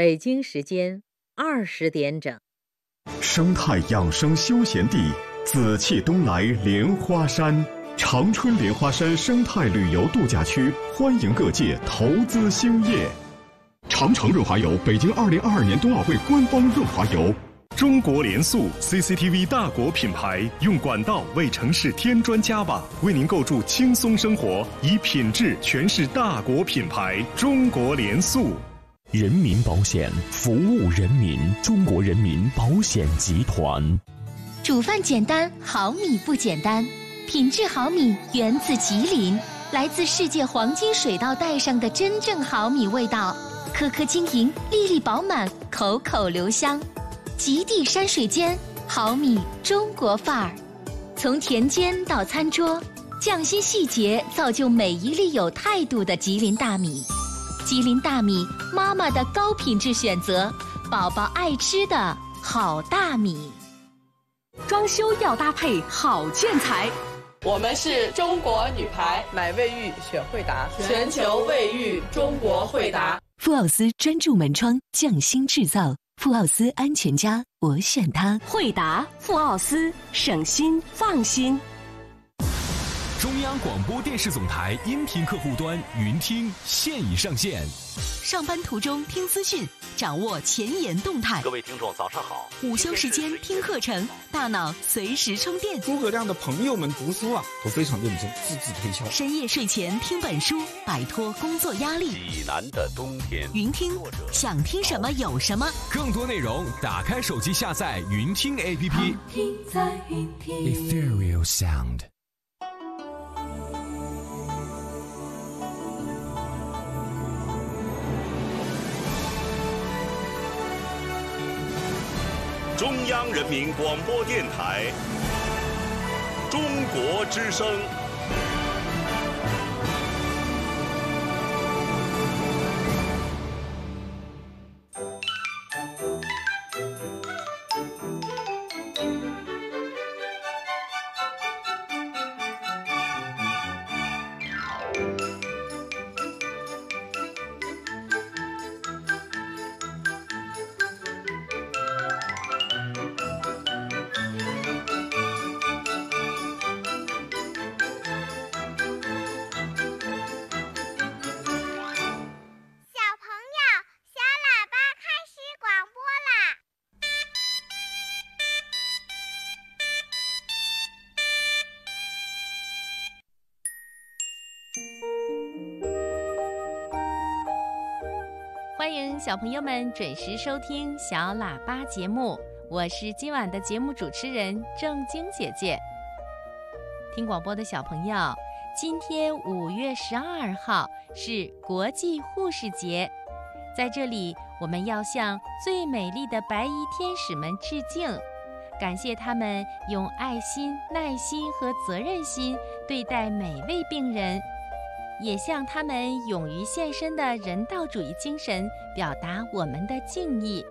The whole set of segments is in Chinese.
北京时间二十点整。生态养生休闲地，紫气东来莲花山，长春莲花山生态旅游度假区，欢迎各界投资兴业。长城润滑油，北京二零二二年冬奥会官方润滑油。中国联塑 CCTV 大国品牌，用管道为城市添砖加瓦，为您构筑轻松生活，以品质诠释大国品牌。中国联塑，人民保险服务人民，中国人民保险集团。煮饭简单，好米不简单，品质好米源自吉林，来自世界黄金水稻带上的真正好米味道，颗颗晶莹，粒粒饱满，口口留香。极地山水间，好米中国范儿，从田间到餐桌，匠心细节造就每一粒有态度的吉林大米。吉林大米，妈妈的高品质选择，宝宝爱吃的好大米。装修要搭配好建材，我们是中国女排，买卫浴选惠达，全球卫浴中国惠达。富奥斯专注门窗，匠心制造。富奥斯安全家，我选它。惠达富奥斯，省心放心。中央广播电视总台音频客户端云听现已上线。上班途中听资讯，掌握前沿动态。各位听众，早上好。午休时间听课程，大脑随时充电。诸葛亮的朋友们读书啊，都非常认真，字字推敲。深夜睡前听本书，摆脱工作压力。济南的冬天。云听，想听什么有什么。更多内容，打开手机下载云听 APP。听在云听。Ethereal Sound。中央人民广播电台，中国之声。欢迎小朋友们准时收听小喇叭节目，我是今晚的节目主持人正晶姐姐。听广播的小朋友，今天五月十二号是国际护士节，在这里我们要向最美丽的白衣天使们致敬，感谢他们用爱心、耐心和责任心对待每位病人。也向他们勇于献身的人道主义精神表达我们的敬意。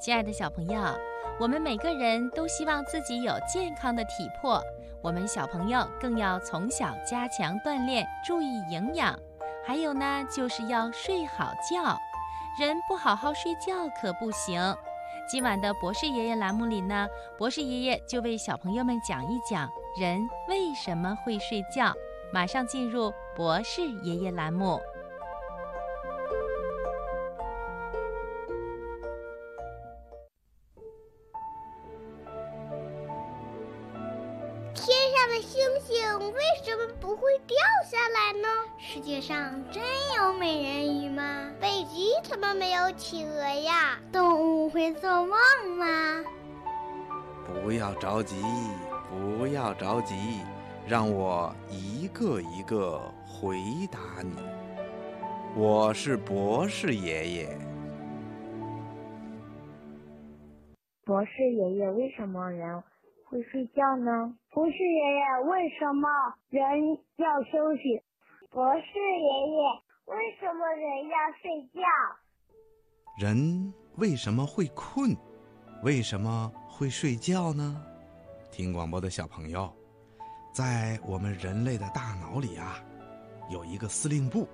亲爱的小朋友，我们每个人都希望自己有健康的体魄，我们小朋友更要从小加强锻炼，注意营养。还有呢，就是要睡好觉。人不好好睡觉可不行。今晚的博士爷爷栏目里呢，博士爷爷就为小朋友们讲一讲人为什么会睡觉。马上进入博士爷爷栏目。天上的星星为什么不会掉下来呢？世界上真有美人鱼吗？北极怎么没有企鹅呀？动物会做梦吗？不要着急，不要着急。让我一个一个回答你。我是博士爷爷。博士爷爷，为什么人会睡觉呢？博士爷爷，为什么人要休息？博士爷爷，为什么人要睡觉？人为什么会困？为什么会睡觉呢？听广播的小朋友。在我们人类的大脑里啊，有一个司令部，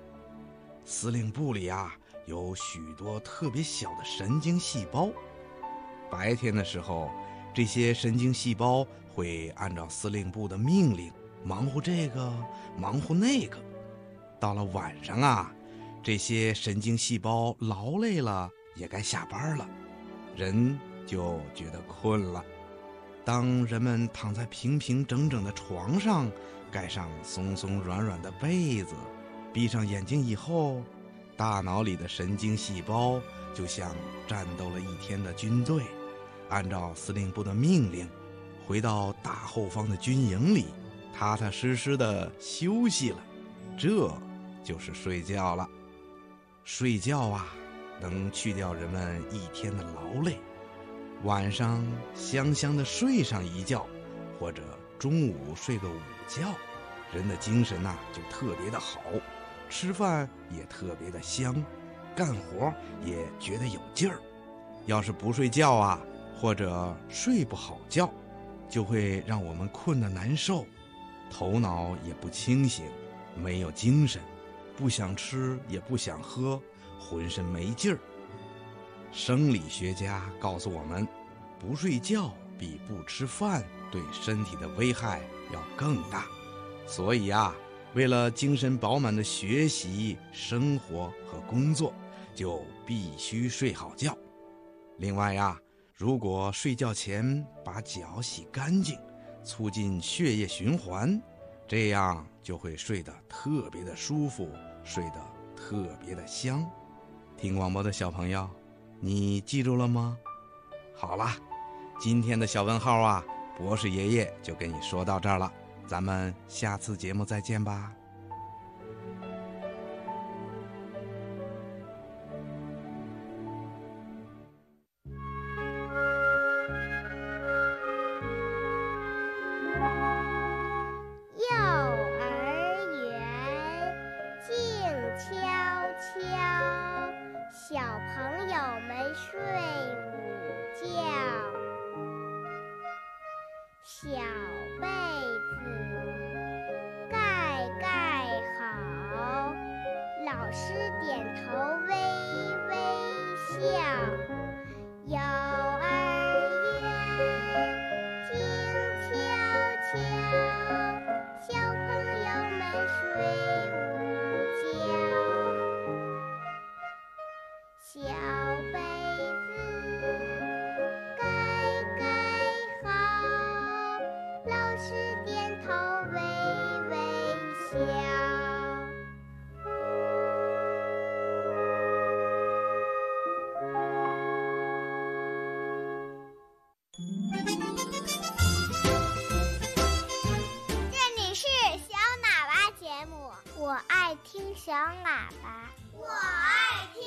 司令部里啊有许多特别小的神经细胞。白天的时候，这些神经细胞会按照司令部的命令忙活这个，忙活那个。到了晚上啊，这些神经细胞劳累了，也该下班了，人就觉得困了。当人们躺在平平整整的床上，盖上松松软软的被子，闭上眼睛以后，大脑里的神经细胞就像战斗了一天的军队，按照司令部的命令，回到大后方的军营里，踏踏实实的休息了。这就是睡觉了。睡觉啊，能去掉人们一天的劳累。晚上香香的睡上一觉，或者中午睡个午觉，人的精神呐就特别的好，吃饭也特别的香，干活也觉得有劲儿。要是不睡觉啊，或者睡不好觉，就会让我们困得难受，头脑也不清醒，没有精神，不想吃也不想喝，浑身没劲儿。生理学家告诉我们，不睡觉比不吃饭对身体的危害要更大。所以啊，为了精神饱满的学习、生活和工作，就必须睡好觉。另外呀，如果睡觉前把脚洗干净，促进血液循环，这样就会睡得特别的舒服，睡得特别的香。听广播的小朋友。你记住了吗？好了，今天的小问号啊，博士爷爷就跟你说到这儿了，咱们下次节目再见吧。喇叭，我爱听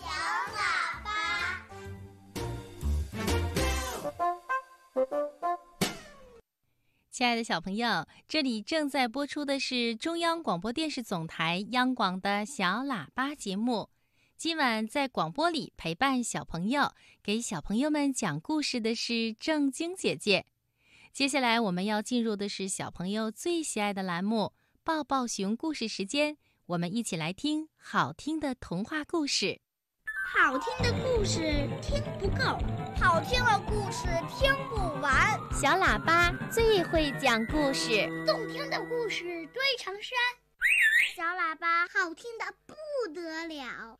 小喇叭。亲爱的小朋友，这里正在播出的是中央广播电视总台央广的小喇叭节目。今晚在广播里陪伴小朋友、给小朋友们讲故事的是正晶姐姐。接下来我们要进入的是小朋友最喜爱的栏目——抱抱熊故事时间。我们一起来听好听的童话故事。好听的故事听不够，好听的故事听不完。小喇叭最会讲故事，动听的故事堆成山。小喇叭好听的不得了。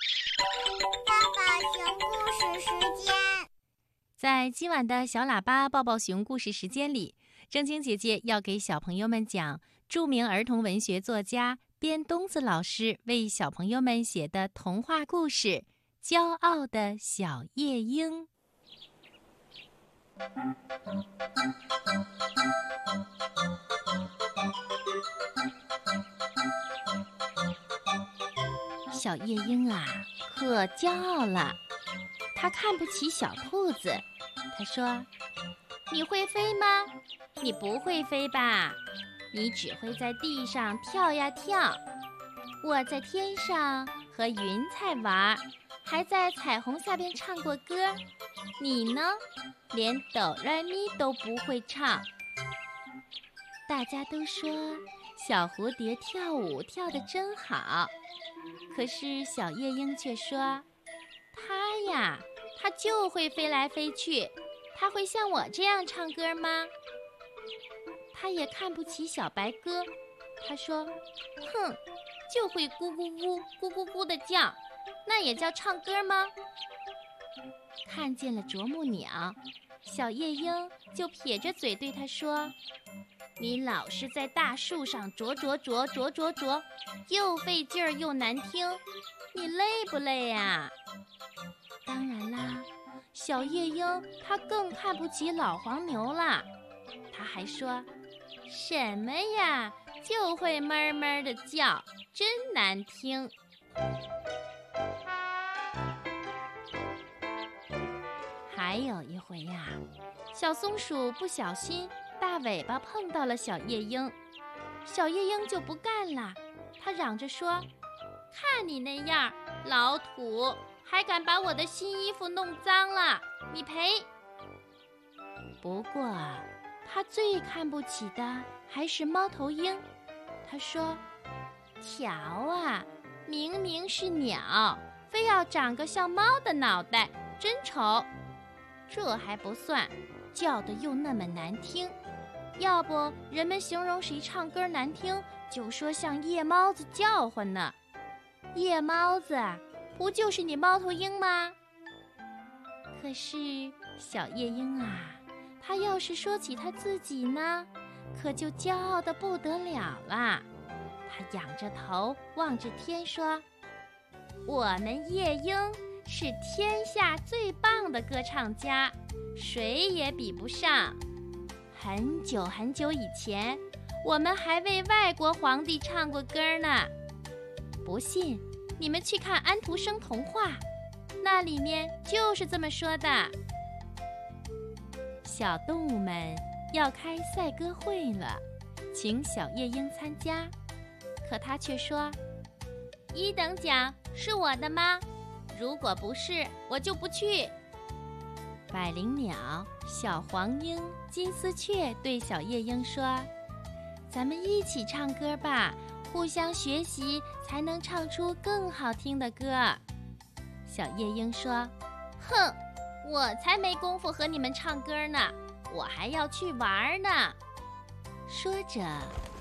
爸爸熊故事时间，在今晚的小喇叭抱抱熊故事时间里，正晶姐姐要给小朋友们讲著名儿童文学作家。边东子老师为小朋友们写的童话故事《骄傲的小夜莺》。小夜莺啊，可骄傲了。它看不起小兔子。它说：“你会飞吗？你不会飞吧？”你只会在地上跳呀跳，我在天上和云彩玩，还在彩虹下边唱过歌。你呢，连哆来咪都不会唱。大家都说小蝴蝶跳舞跳得真好，可是小夜莺却说：“它呀，它就会飞来飞去，它会像我这样唱歌吗？”它也看不起小白鸽，它说：“哼，就会咕咕咕咕咕咕的叫，那也叫唱歌吗？”看见了啄木鸟，小夜莺就撇着嘴对它说：“你老是在大树上啄啄啄啄啄啄，又费劲儿又难听，你累不累呀？”当然啦，小夜莺它更看不起老黄牛了，它还说：“什么呀，就会闷闷的叫，真难听。”还有一回呀，小松鼠不小心大尾巴碰到了小夜莺，小夜莺就不干了，它嚷着说：“看你那样，老土，还敢把我的新衣服弄脏了，你赔！”不过，他最看不起的还是猫头鹰，他说：“瞧啊，明明是鸟，非要长个像猫的脑袋，真丑。”这还不算，叫的又那么难听。要不人们形容谁唱歌难听，就说像夜猫子叫唤呢。夜猫子，不就是你猫头鹰吗？可是小夜莺啊，他要是说起他自己呢，可就骄傲的不得了了。他仰着头望着天说：“我们夜莺。”是天下最棒的歌唱家，谁也比不上。很久很久以前，我们还为外国皇帝唱过歌呢。不信，你们去看安徒生童话，那里面就是这么说的。小动物们要开赛歌会了，请小夜莺参加，可他却说：“一等奖是我的吗？”如果不是，我就不去。百灵鸟、小黄莺、金丝雀对小夜莺说：“咱们一起唱歌吧，互相学习，才能唱出更好听的歌。”小夜莺说：“哼，我才没工夫和你们唱歌呢，我还要去玩呢。”说着，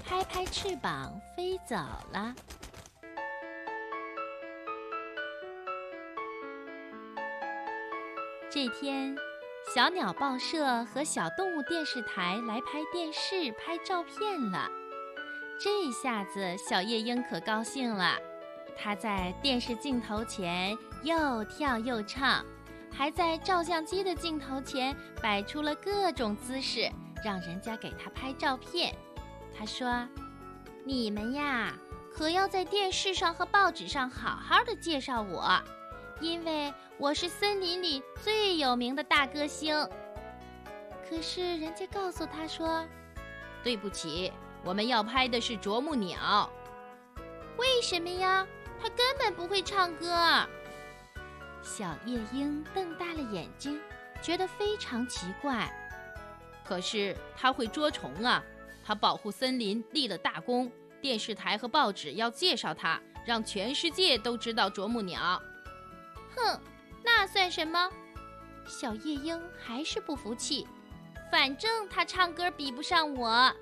拍拍翅膀飞走了。这天，小鸟报社和小动物电视台来拍电视、拍照片了。这下子，小夜莺可高兴了。它在电视镜头前又跳又唱，还在照相机的镜头前摆出了各种姿势，让人家给他拍照片。他说：“你们呀，可要在电视上和报纸上好好的介绍我。”因为我是森林里最有名的大歌星。可是人家告诉他说：“对不起，我们要拍的是啄木鸟。”为什么呀？他根本不会唱歌。小夜莺瞪大了眼睛，觉得非常奇怪。可是它会捉虫啊！它保护森林立了大功，电视台和报纸要介绍它，让全世界都知道啄木鸟。哼，那算什么？小夜莺还是不服气。反正它唱歌比不上我。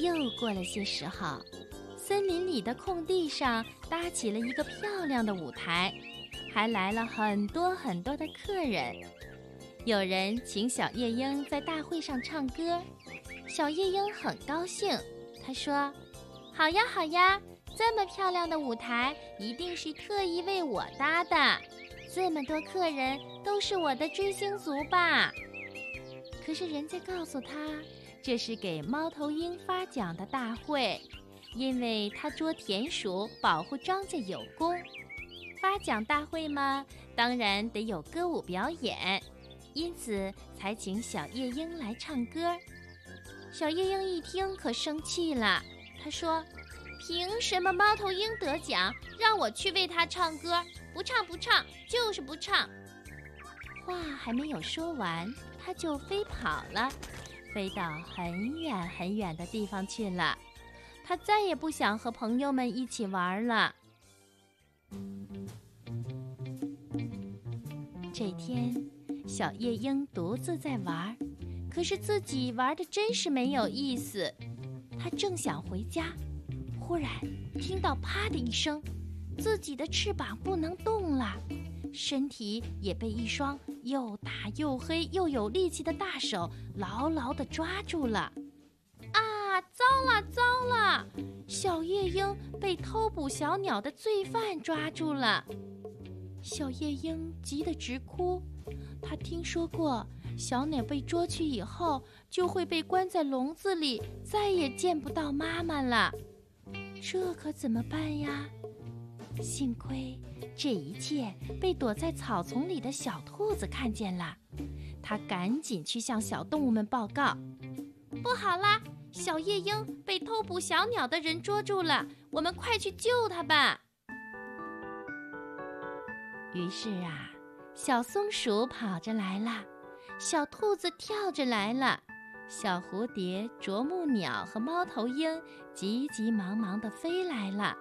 又过了些时候，森林里的空地上搭起了一个漂亮的舞台，还来了很多很多的客人。有人请小夜莺在大会上唱歌。小夜莺很高兴，他说：“好呀，好呀，这么漂亮的舞台一定是特意为我搭的。这么多客人都是我的追星族吧？”可是人家告诉他，这是给猫头鹰发奖的大会，因为它捉田鼠，保护庄稼有功。发奖大会嘛，当然得有歌舞表演，因此才请小夜莺来唱歌。小夜莺一听，可生气了。他说：“凭什么猫头鹰得奖，让我去为他唱歌？不唱不唱，就是不唱。”话还没有说完，他就飞跑了，飞到很远很远的地方去了。他再也不想和朋友们一起玩了。这天，小夜莺独自在玩，可是自己玩的真是没有意思。他正想回家，忽然听到“啪”的一声，自己的翅膀不能动了，身体也被一双又大又黑又有力气的大手牢牢地抓住了。啊！糟了，糟了！小夜莺被偷捕小鸟的罪犯抓住了。小夜莺急得直哭，他听说过，小鸟被捉去以后就会被关在笼子里，再也见不到妈妈了。这可怎么办呀？幸亏这一切被躲在草丛里的小兔子看见了，它赶紧去向小动物们报告：“不好啦，小夜莺被偷捕小鸟的人捉住了，我们快去救它吧！”于是啊，小松鼠跑着来了，小兔子跳着来了，小蝴蝶、啄木鸟和猫头鹰急急忙忙地飞来了，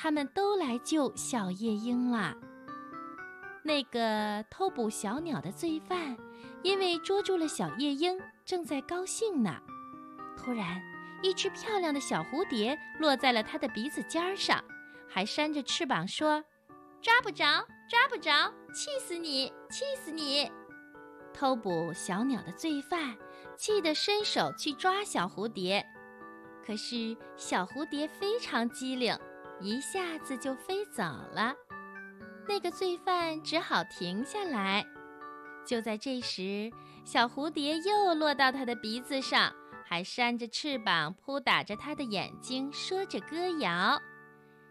他们都来救小夜莺了。那个偷捕小鸟的罪犯，因为捉住了小夜莺，正在高兴呢。突然，一只漂亮的小蝴蝶落在了他的鼻子尖上，还扇着翅膀说：“抓不着。”抓不着，气死你！气死你！偷捕小鸟的罪犯气得伸手去抓小蝴蝶，可是小蝴蝶非常机灵，一下子就飞走了。那个罪犯只好停下来。就在这时，小蝴蝶又落到他的鼻子上，还扇着翅膀扑打着他的眼睛，说着歌谣：“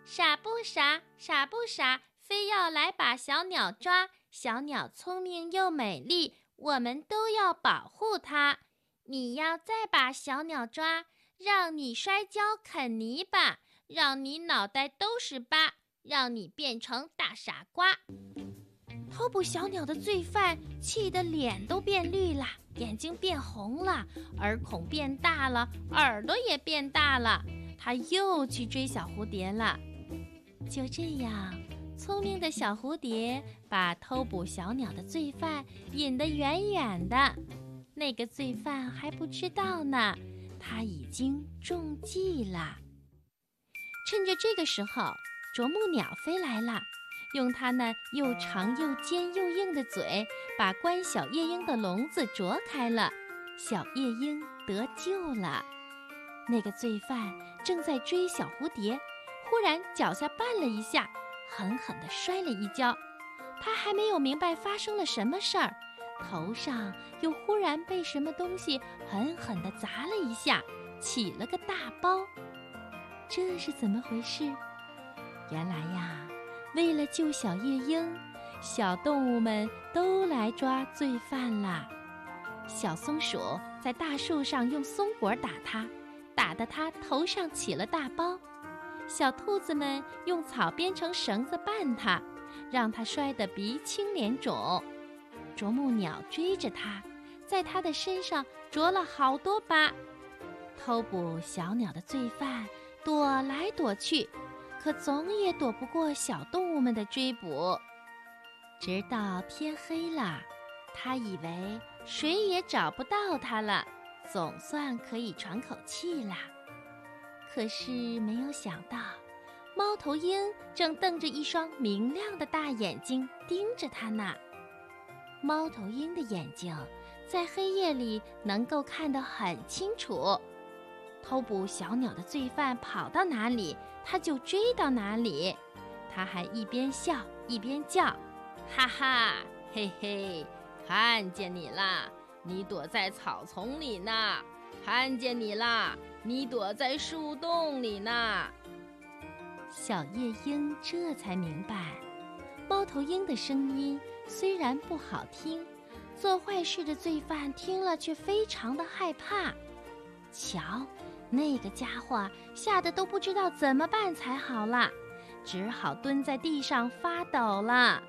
傻不傻？傻不傻？”非要来把小鸟抓，小鸟聪明又美丽，我们都要保护它。你要再把小鸟抓，让你摔跤啃泥巴，让你脑袋都是疤，让你变成大傻瓜。偷捕小鸟的罪犯气得脸都变绿了，眼睛变红了，耳孔变大了，耳朵也变大了。他又去追小蝴蝶了。就这样。聪明的小蝴蝶把偷捕小鸟的罪犯引得远远的，那个罪犯还不知道呢，他已经中计了。趁着这个时候，啄木鸟飞来了，用它那又长又尖又硬的嘴，把关小夜莺的笼子啄开了，小夜莺得救了。那个罪犯正在追小蝴蝶，忽然脚下绊了一下。狠狠地摔了一跤，他还没有明白发生了什么事儿，头上又忽然被什么东西狠狠地砸了一下，起了个大包。这是怎么回事？原来呀，为了救小夜莺，小动物们都来抓罪犯了。小松鼠在大树上用松果打它，打得它头上起了大包。小兔子们用草编成绳子绊它，让它摔得鼻青脸肿。啄木鸟追着它，在它的身上啄了好多疤。偷捕小鸟的罪犯躲来躲去，可总也躲不过小动物们的追捕。直到天黑了，他以为谁也找不到他了，总算可以喘口气了。可是没有想到，猫头鹰正瞪着一双明亮的大眼睛盯着它呢。猫头鹰的眼睛在黑夜里能够看得很清楚，偷捕小鸟的罪犯跑到哪里，他就追到哪里。他还一边笑一边叫：“哈哈，嘿嘿，看见你啦！你躲在草丛里呢，看见你啦！”你躲在树洞里呢。小夜莺这才明白，猫头鹰的声音虽然不好听，做坏事的罪犯听了却非常的害怕。瞧，那个家伙吓得都不知道怎么办才好了，只好蹲在地上发抖了。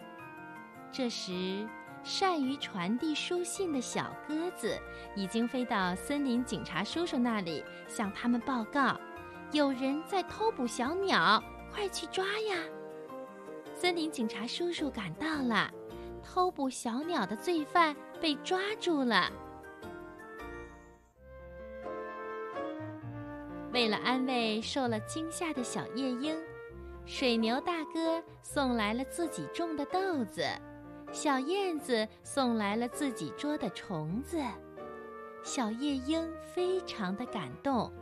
这时，善于传递书信的小鸽子已经飞到森林警察叔叔那里，向他们报告：有人在偷捕小鸟，快去抓呀！森林警察叔叔赶到了，偷捕小鸟的罪犯被抓住了。为了安慰受了惊吓的小夜莺，水牛大哥送来了自己种的豆子，小燕子送来了自己捉的虫子。小夜莺非常的感动，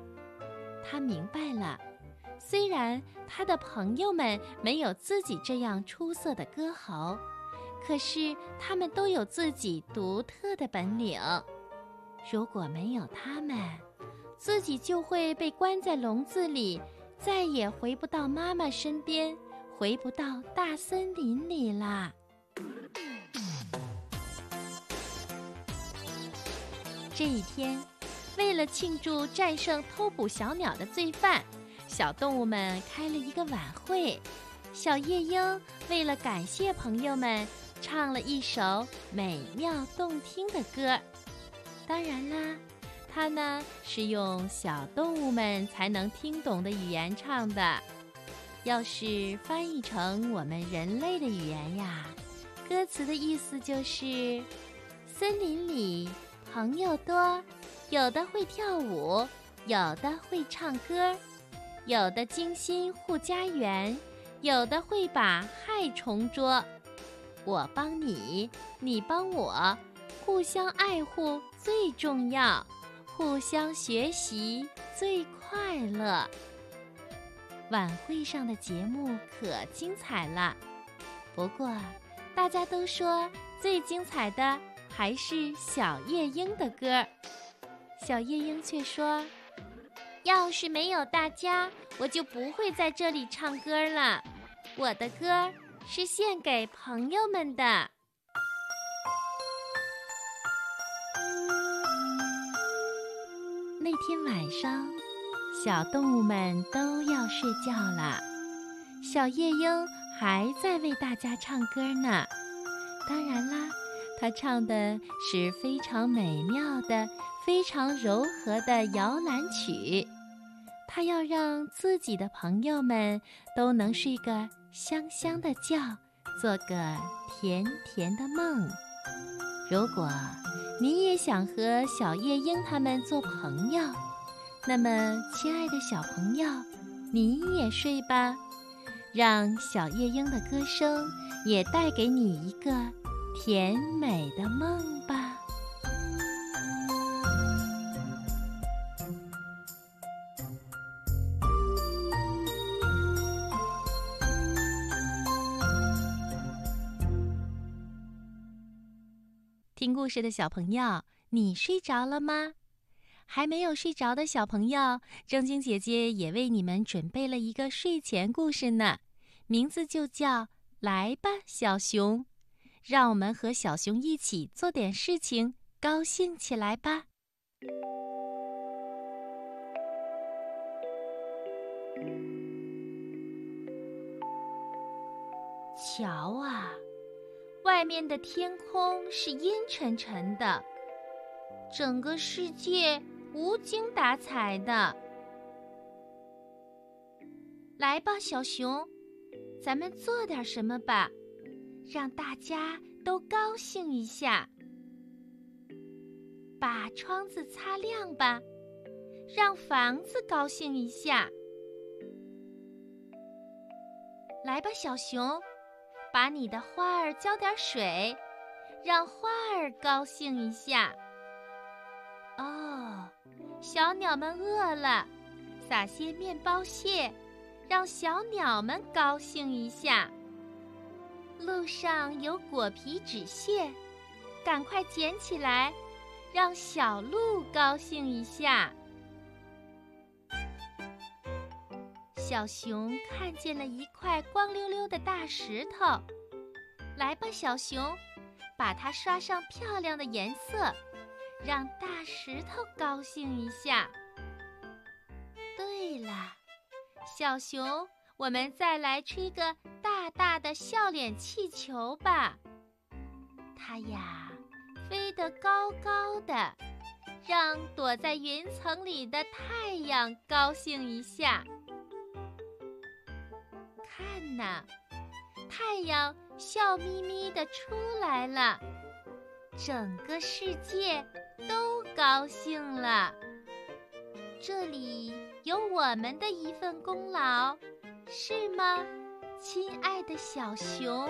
他明白了，虽然他的朋友们没有自己这样出色的歌喉，可是他们都有自己独特的本领。如果没有他们，自己就会被关在笼子里，再也回不到妈妈身边，回不到大森林里啦。这一天，为了庆祝战胜偷捕小鸟的罪犯，小动物们开了一个晚会。小夜莺为了感谢朋友们，唱了一首美妙动听的歌。当然啦。它呢是用小动物们才能听懂的语言唱的，要是翻译成我们人类的语言呀，歌词的意思就是：森林里朋友多，有的会跳舞，有的会唱歌，有的精心护家园，有的会把害虫捉。我帮你，你帮我，互相爱护最重要。互相学习最快乐。晚会上的节目可精彩了，不过大家都说最精彩的还是小夜莺的歌。小夜莺却说：“要是没有大家，我就不会在这里唱歌了。我的歌是献给朋友们的。”那天晚上，小动物们都要睡觉了，小夜莺还在为大家唱歌呢。当然啦，它唱的是非常美妙的、非常柔和的摇篮曲。它要让自己的朋友们都能睡个香香的觉，做个甜甜的梦。如果你也想和小夜莺他们做朋友，那么，亲爱的小朋友，你也睡吧，让小夜莺的歌声也带给你一个甜美的梦吧。故事的小朋友，你睡着了吗？还没有睡着的小朋友，正晶姐姐也为你们准备了一个睡前故事呢，名字就叫《来吧，小熊》，让我们和小熊一起做点事情，高兴起来吧。瞧啊，外面的天空是阴沉沉的，整个世界。无精打采的，来吧，小熊，咱们做点什么吧，让大家都高兴一下。把窗子擦亮吧，让房子高兴一下。来吧，小熊，把你的花儿浇点水，让花儿高兴一下。哦。小鸟们饿了，撒些面包屑，让小鸟们高兴一下。路上有果皮纸屑，赶快捡起来，让小鹿高兴一下。小熊看见了一块光溜溜的大石头，来吧，小熊，把它刷上漂亮的颜色。让大石头高兴一下。对了，小熊，我们再来吹个大大的笑脸气球吧。它呀，飞得高高的，让躲在云层里的太阳高兴一下。看呐，太阳笑眯眯的出来了，整个世界都高兴了。这里有我们的一份功劳，是吗，亲爱的小熊？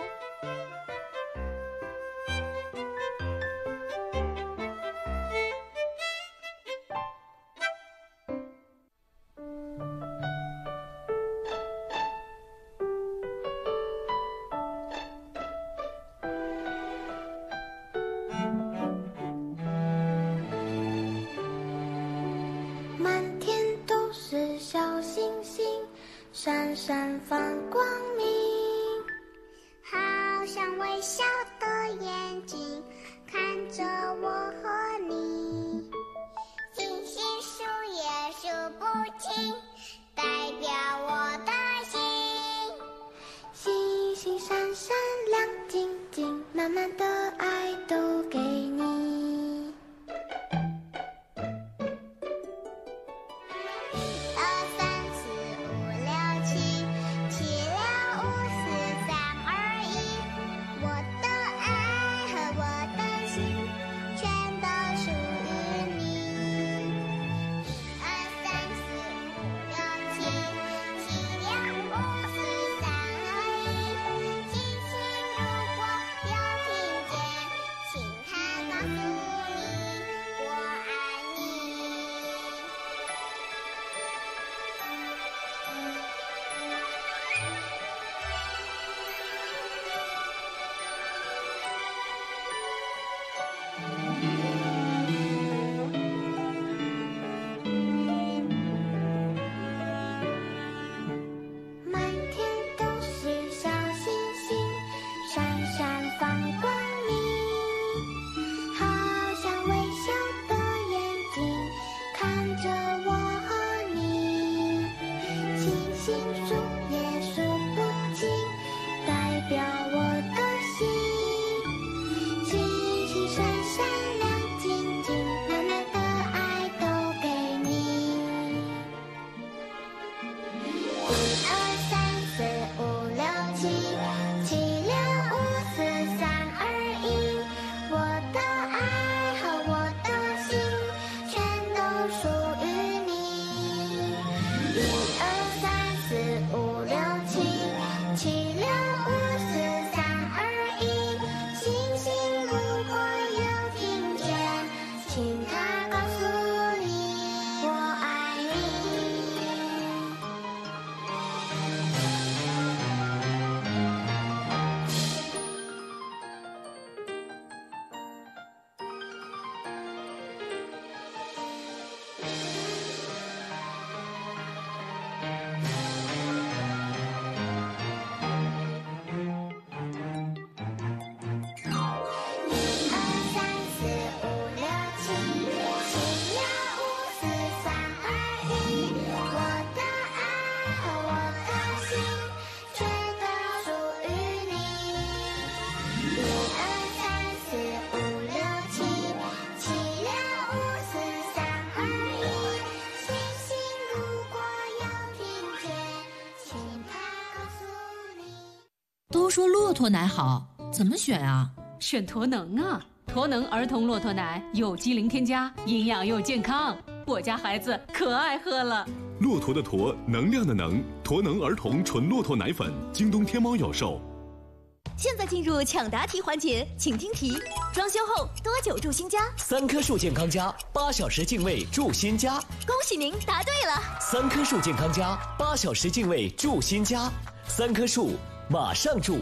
驼奶好，怎么选啊？选驼能啊！驼能儿童骆驼奶有机零添加，营养又健康，我家孩子可爱喝了。骆驼的驼，能量的能，驼能儿童纯骆驼奶粉，京东、天猫有售。现在进入抢答题环节，请听题：装修后多久住新家？三棵树健康家，八小时净味住新家。恭喜您答对了！三棵树健康家，八小时净味住新家。三棵树，马上住。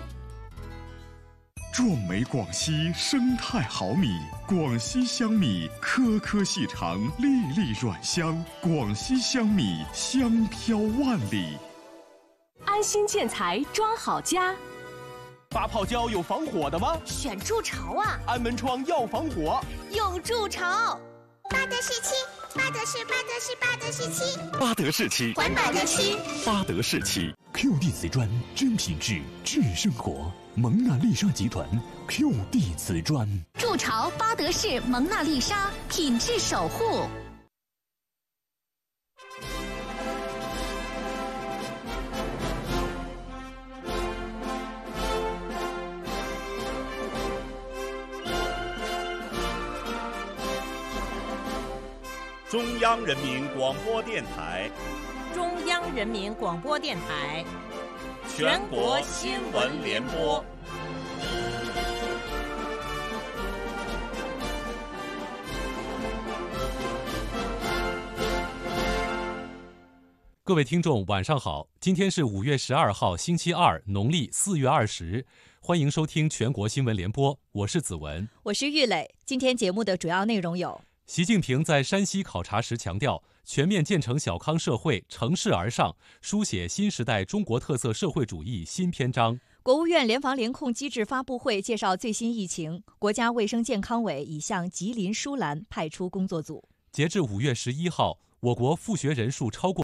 壮美广西生态好米，广西香米颗颗细长，粒粒软香。广西香米香飘万里。安心建材装好家。发泡胶有防火的吗？选筑巢啊！安门窗要防火，用筑巢。巴德士漆，巴德士，巴德士，巴德士漆，巴德士漆，环保的漆，巴德士漆。，QD 瓷砖真品质治生活。蒙娜丽莎集团 QD 瓷砖，筑巢巴德士蒙娜丽莎，品质守护。中央人民广播电台，中央人民广播电台，全国新闻联播。各位听众，晚上好！今天是五月十二号，星期二，农历四月二十。欢迎收听全国新闻联播，我是子文，我是玉磊。今天节目的主要内容有：习近平在山西考察时强调，全面建成小康社会，乘势而上，书写新时代中国特色社会主义新篇章。国务院联防联控机制发布会介绍最新疫情，国家卫生健康委已向吉林舒兰派出工作组。截至五月十一号，我国复学人数超过。